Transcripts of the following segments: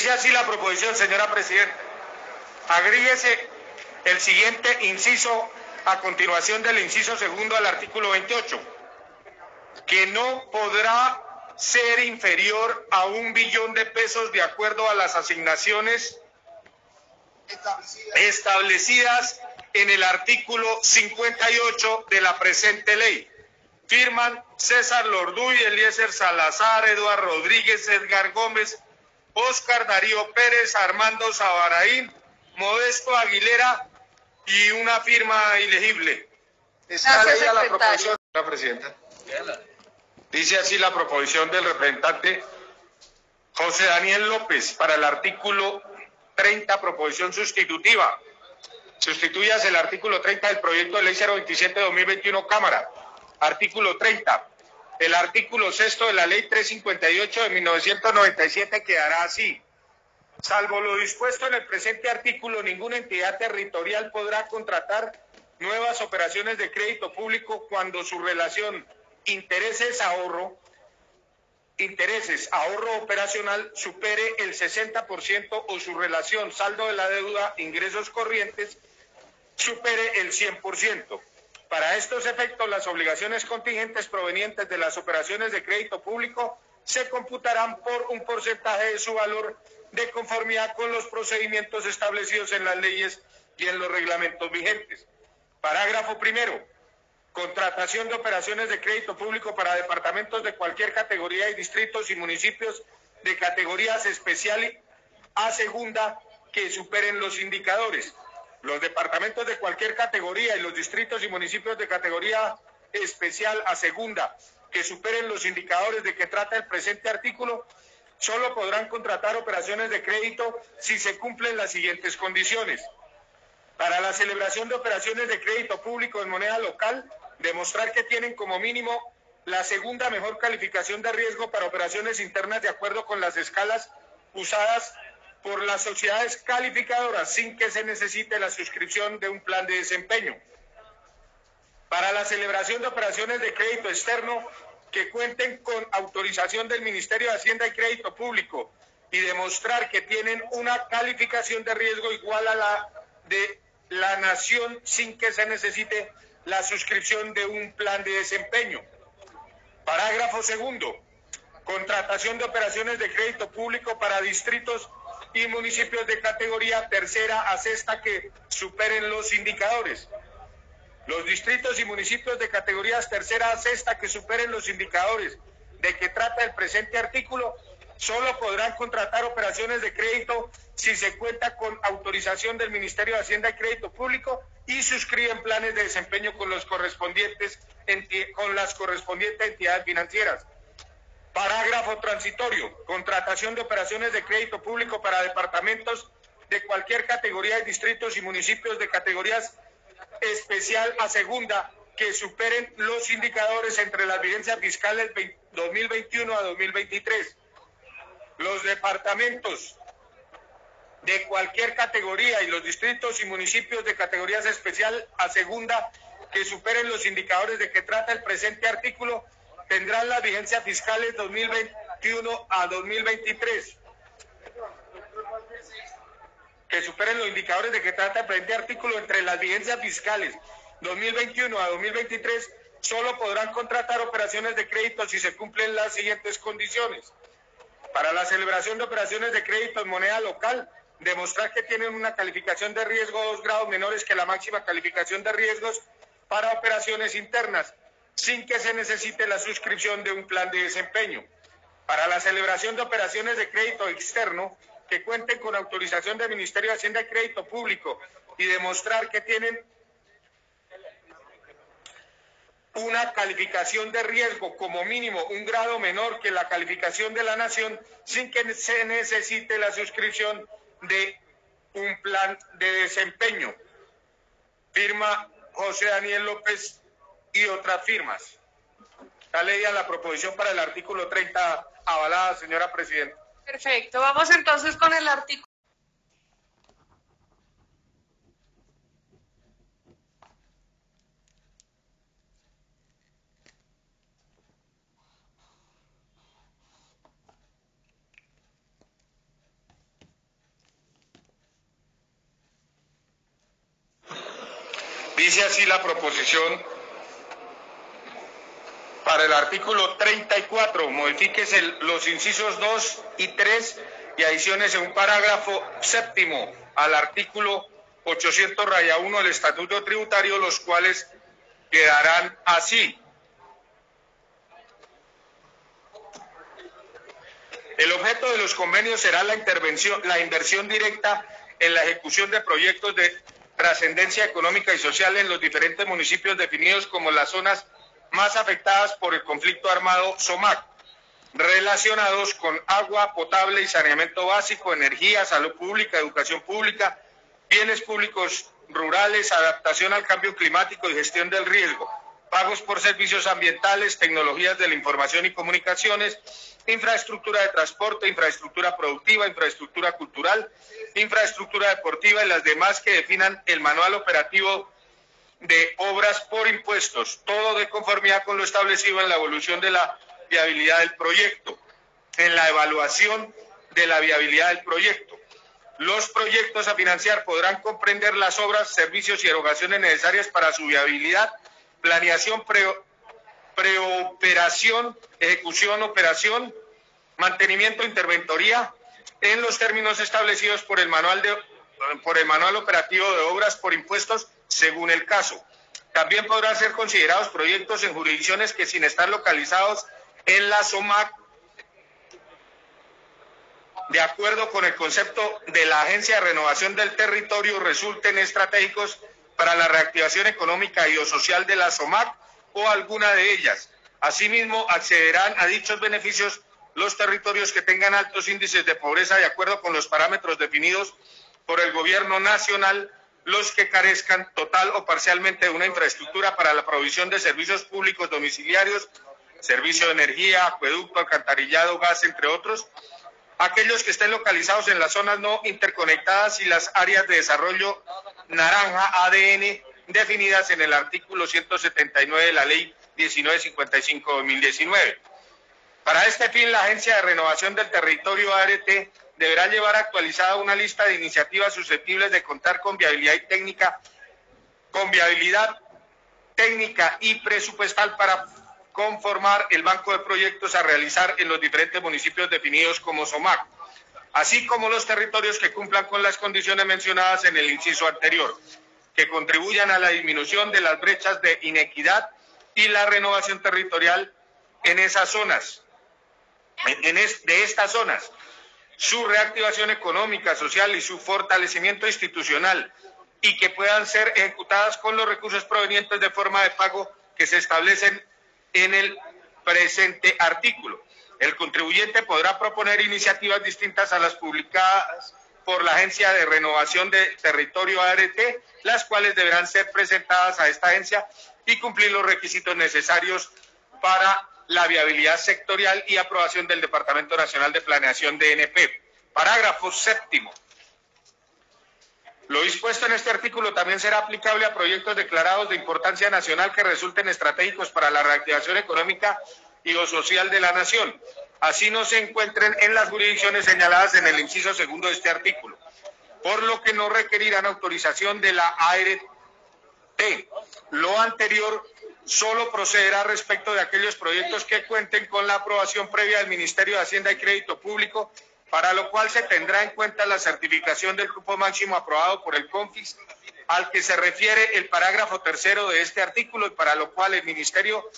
Dice así la proposición, señora Presidenta. Agríguese el siguiente inciso a continuación del inciso segundo al artículo 28, que no podrá ser inferior a un billón de pesos de acuerdo a las asignaciones establecidas en el artículo 58 de la presente ley. Firman César Lorduy, Eliezer Salazar, Eduardo Rodríguez, Edgar Gómez, Oscar Darío Pérez, Armando Sabaraín, Modesto Aguilera y una firma ilegible. Está leída la proposición, la presidenta. Dice así la proposición del representante José Daniel López para el artículo 30, proposición sustitutiva. Sustituyas el artículo 30 del proyecto de ley 027-2021 Cámara. Artículo 30. El artículo sexto de la ley 358 de 1997 quedará así. Salvo lo dispuesto en el presente artículo, ninguna entidad territorial podrá contratar nuevas operaciones de crédito público cuando su relación intereses ahorro intereses ahorro operacional supere el 60% o su relación saldo de la deuda ingresos corrientes supere el 100%. Para estos efectos, las obligaciones contingentes provenientes de las operaciones de crédito público se computarán por un porcentaje de su valor de conformidad con los procedimientos establecidos en las leyes y en los reglamentos vigentes. Parágrafo primero. Contratación de operaciones de crédito público para departamentos de cualquier categoría y distritos y municipios de categorías especial a segunda que superen los indicadores. Los departamentos de cualquier categoría y los distritos y municipios de categoría especial a segunda que superen los indicadores de que trata el presente artículo solo podrán contratar operaciones de crédito si se cumplen las siguientes condiciones. Para la celebración de operaciones de crédito público en moneda local, demostrar que tienen como mínimo la segunda mejor calificación de riesgo para operaciones internas de acuerdo con las escalas usadas por las sociedades calificadoras sin que se necesite la suscripción de un plan de desempeño. Para la celebración de operaciones de crédito externo que cuenten con autorización del Ministerio de Hacienda y Crédito Público y demostrar que tienen una calificación de riesgo igual a la de la nación sin que se necesite la suscripción de un plan de desempeño. Parágrafo segundo. Contratación de operaciones de crédito público para distritos y municipios de categoría tercera a sexta que superen los indicadores. Los distritos y municipios de categorías tercera a sexta que superen los indicadores de que trata el presente artículo solo podrán contratar operaciones de crédito si se cuenta con autorización del Ministerio de Hacienda y Crédito Público y suscriben planes de desempeño con los correspondientes con las correspondientes entidades financieras. Parágrafo transitorio. Contratación de operaciones de crédito público para departamentos de cualquier categoría de distritos y municipios de categorías especial a segunda que superen los indicadores entre las vigencias fiscales 2021 a 2023 los departamentos de cualquier categoría y los distritos y municipios de categorías especial a segunda que superen los indicadores de que trata el presente artículo tendrán las vigencias fiscales 2021 a 2023. Que superen los indicadores de que trata el presente artículo entre las vigencias fiscales 2021 a 2023 solo podrán contratar operaciones de crédito si se cumplen las siguientes condiciones para la celebración de operaciones de crédito en moneda local, demostrar que tienen una calificación de riesgo dos grados menores que la máxima calificación de riesgos para operaciones internas, sin que se necesite la suscripción de un plan de desempeño. Para la celebración de operaciones de crédito externo, que cuenten con autorización del Ministerio de Hacienda y Crédito Público y demostrar que tienen una calificación de riesgo como mínimo un grado menor que la calificación de la nación sin que se necesite la suscripción de un plan de desempeño. Firma José Daniel López y otras firmas. Está leída la proposición para el artículo 30, avalada, señora presidenta. Perfecto, vamos entonces con el artículo. Dice así la proposición para el artículo 34, modifíquese los incisos 2 y 3 y adiciones en un parágrafo séptimo al artículo 800 raya 1 del Estatuto Tributario, los cuales quedarán así. El objeto de los convenios será la intervención, la inversión directa en la ejecución de proyectos de trascendencia económica y social en los diferentes municipios definidos como las zonas más afectadas por el conflicto armado SOMAC, relacionados con agua potable y saneamiento básico, energía, salud pública, educación pública, bienes públicos rurales, adaptación al cambio climático y gestión del riesgo, pagos por servicios ambientales, tecnologías de la información y comunicaciones, infraestructura de transporte, infraestructura productiva, infraestructura cultural, infraestructura deportiva y las demás que definan el manual operativo de obras por impuestos, todo de conformidad con lo establecido en la evolución de la viabilidad del proyecto, en la evaluación de la viabilidad del proyecto. Los proyectos a financiar podrán comprender las obras, servicios y erogaciones necesarias para su viabilidad, planeación, preoperación, ejecución, operación, mantenimiento, interventoría, en los términos establecidos por el manual de por el manual operativo de obras por impuestos según el caso. También podrán ser considerados proyectos en jurisdicciones que sin estar localizados en la SOMAC, de acuerdo con el concepto de la Agencia de Renovación del Territorio, resulten estratégicos para la reactivación económica y o social de la SOMAC o alguna de ellas. Asimismo, accederán a dichos beneficios los territorios que tengan altos índices de pobreza de acuerdo con los parámetros definidos por el Gobierno Nacional los que carezcan total o parcialmente de una infraestructura para la provisión de servicios públicos domiciliarios, servicio de energía, acueducto, alcantarillado, gas, entre otros, aquellos que estén localizados en las zonas no interconectadas y las áreas de desarrollo naranja ADN definidas en el artículo 179 de la ley 1955-2019. Para este fin, la Agencia de Renovación del Territorio ART deberá llevar actualizada una lista de iniciativas susceptibles de contar con viabilidad y técnica, con viabilidad técnica y presupuestal para conformar el banco de proyectos a realizar en los diferentes municipios definidos como SOMAC, así como los territorios que cumplan con las condiciones mencionadas en el inciso anterior, que contribuyan a la disminución de las brechas de inequidad y la renovación territorial en esas zonas, en, de estas zonas su reactivación económica, social y su fortalecimiento institucional y que puedan ser ejecutadas con los recursos provenientes de forma de pago que se establecen en el presente artículo. El contribuyente podrá proponer iniciativas distintas a las publicadas por la Agencia de Renovación de Territorio ART, las cuales deberán ser presentadas a esta agencia y cumplir los requisitos necesarios para la viabilidad sectorial y aprobación del Departamento Nacional de Planeación DNP. Parágrafo séptimo. Lo dispuesto en este artículo también será aplicable a proyectos declarados de importancia nacional que resulten estratégicos para la reactivación económica y o social de la nación. Así no se encuentren en las jurisdicciones señaladas en el inciso segundo de este artículo, por lo que no requerirán autorización de la ART. Lo anterior solo procederá respecto de aquellos proyectos que cuenten con la aprobación previa del Ministerio de Hacienda y Crédito Público, para lo cual se tendrá en cuenta la certificación del grupo máximo aprobado por el CONFIS, al que se refiere el parágrafo tercero de este artículo y para lo cual el Ministerio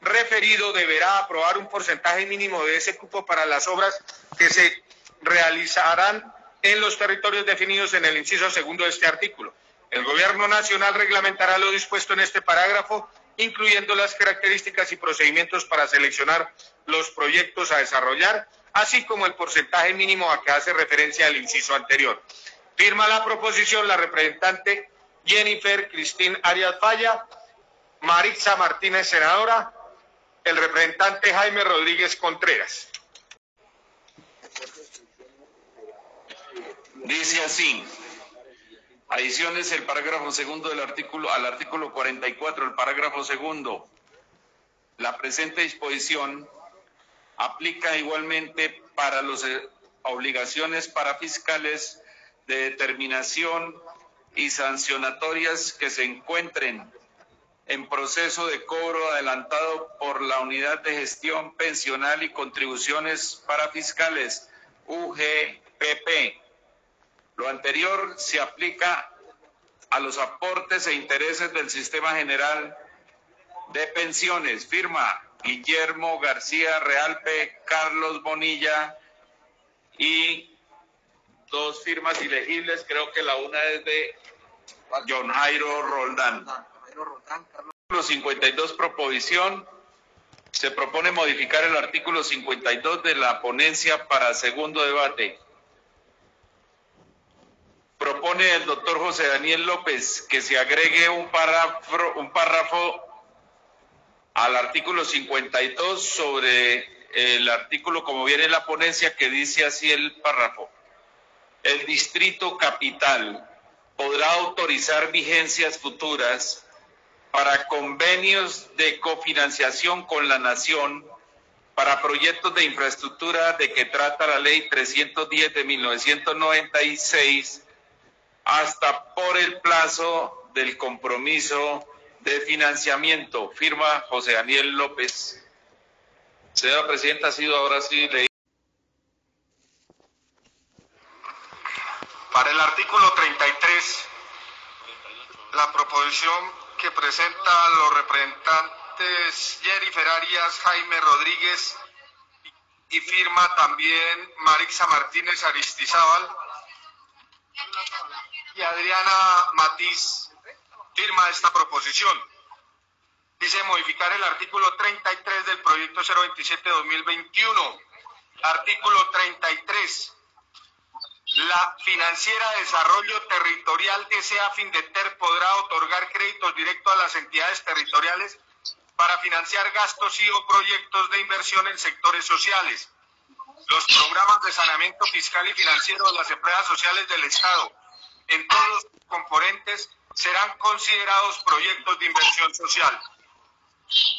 referido deberá aprobar un porcentaje mínimo de ese cupo para las obras que se realizarán en los territorios definidos en el inciso segundo de este artículo. El Gobierno Nacional reglamentará lo dispuesto en este parágrafo incluyendo las características y procedimientos para seleccionar los proyectos a desarrollar, así como el porcentaje mínimo a que hace referencia el inciso anterior. Firma la proposición la representante Jennifer Cristín Arias Falla, Maritza Martínez, senadora, el representante Jaime Rodríguez Contreras. Dice así. Adiciones el parágrafo segundo del artículo al artículo 44, el parágrafo segundo. La presente disposición aplica igualmente para las eh, obligaciones para fiscales de determinación y sancionatorias que se encuentren en proceso de cobro adelantado por la Unidad de Gestión Pensional y Contribuciones para Fiscales, UGPP. Lo anterior se aplica a los aportes e intereses del Sistema General de Pensiones. Firma Guillermo García Realpe, Carlos Bonilla y dos firmas ilegibles. Creo que la una es de John Jairo Roldán. Artículo 52, proposición. Se propone modificar el artículo 52 de la ponencia para segundo debate. Propone el doctor José Daniel López que se agregue un párrafo, un párrafo al artículo 52 sobre el artículo como viene en la ponencia que dice así el párrafo. El distrito capital podrá autorizar vigencias futuras para convenios de cofinanciación con la nación para proyectos de infraestructura de que trata la ley 310 de 1996 hasta por el plazo del compromiso de financiamiento. Firma José Daniel López. Señora Presidenta, ha sido ahora sí leído. Para el artículo 33, la proposición que presenta los representantes Jerry Ferarias, Jaime Rodríguez y firma también Marixa Martínez Aristizábal y Adriana Matiz firma esta proposición. Dice modificar el artículo 33 del proyecto 027-2021. Artículo 33. La Financiera de Desarrollo Territorial S.A. Findeter podrá otorgar créditos directos a las entidades territoriales para financiar gastos y o proyectos de inversión en sectores sociales. Los programas de saneamiento fiscal y financiero de las empresas sociales del Estado en todos los componentes serán considerados proyectos de inversión social.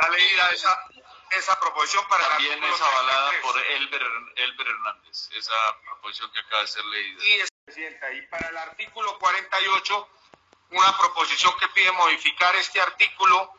La leída esa, esa proposición para También es avalada por Elber, Elber Hernández, esa proposición que acaba de ser leída. Y, Presidenta, y para el artículo 48, una proposición que pide modificar este artículo,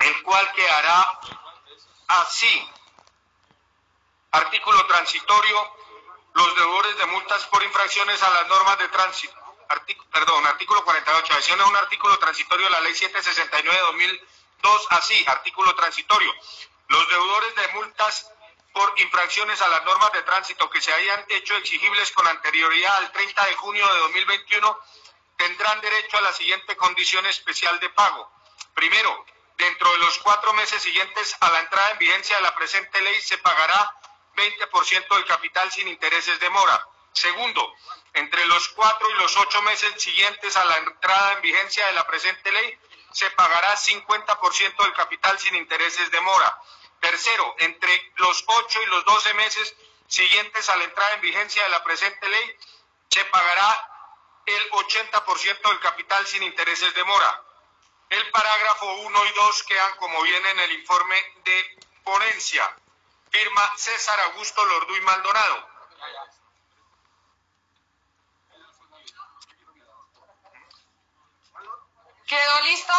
el cual quedará así. Artículo transitorio, los deudores de multas por infracciones a las normas de tránsito. Artículo, perdón, artículo 48, adiciona un artículo transitorio de la ley 769 de 2002, así, artículo transitorio. Los deudores de multas por infracciones a las normas de tránsito que se hayan hecho exigibles con anterioridad al 30 de junio de 2021 tendrán derecho a la siguiente condición especial de pago. Primero, dentro de los cuatro meses siguientes a la entrada en vigencia de la presente ley se pagará 20% del capital sin intereses de mora. Segundo, entre los cuatro y los ocho meses siguientes a la entrada en vigencia de la presente ley se pagará 50% del capital sin intereses de mora. Tercero, entre los ocho y los doce meses siguientes a la entrada en vigencia de la presente ley se pagará el 80% del capital sin intereses de mora. El parágrafo 1 y 2 quedan como viene en el informe de ponencia. Firma César Augusto Lorduy Maldonado. ¿Quedó listo?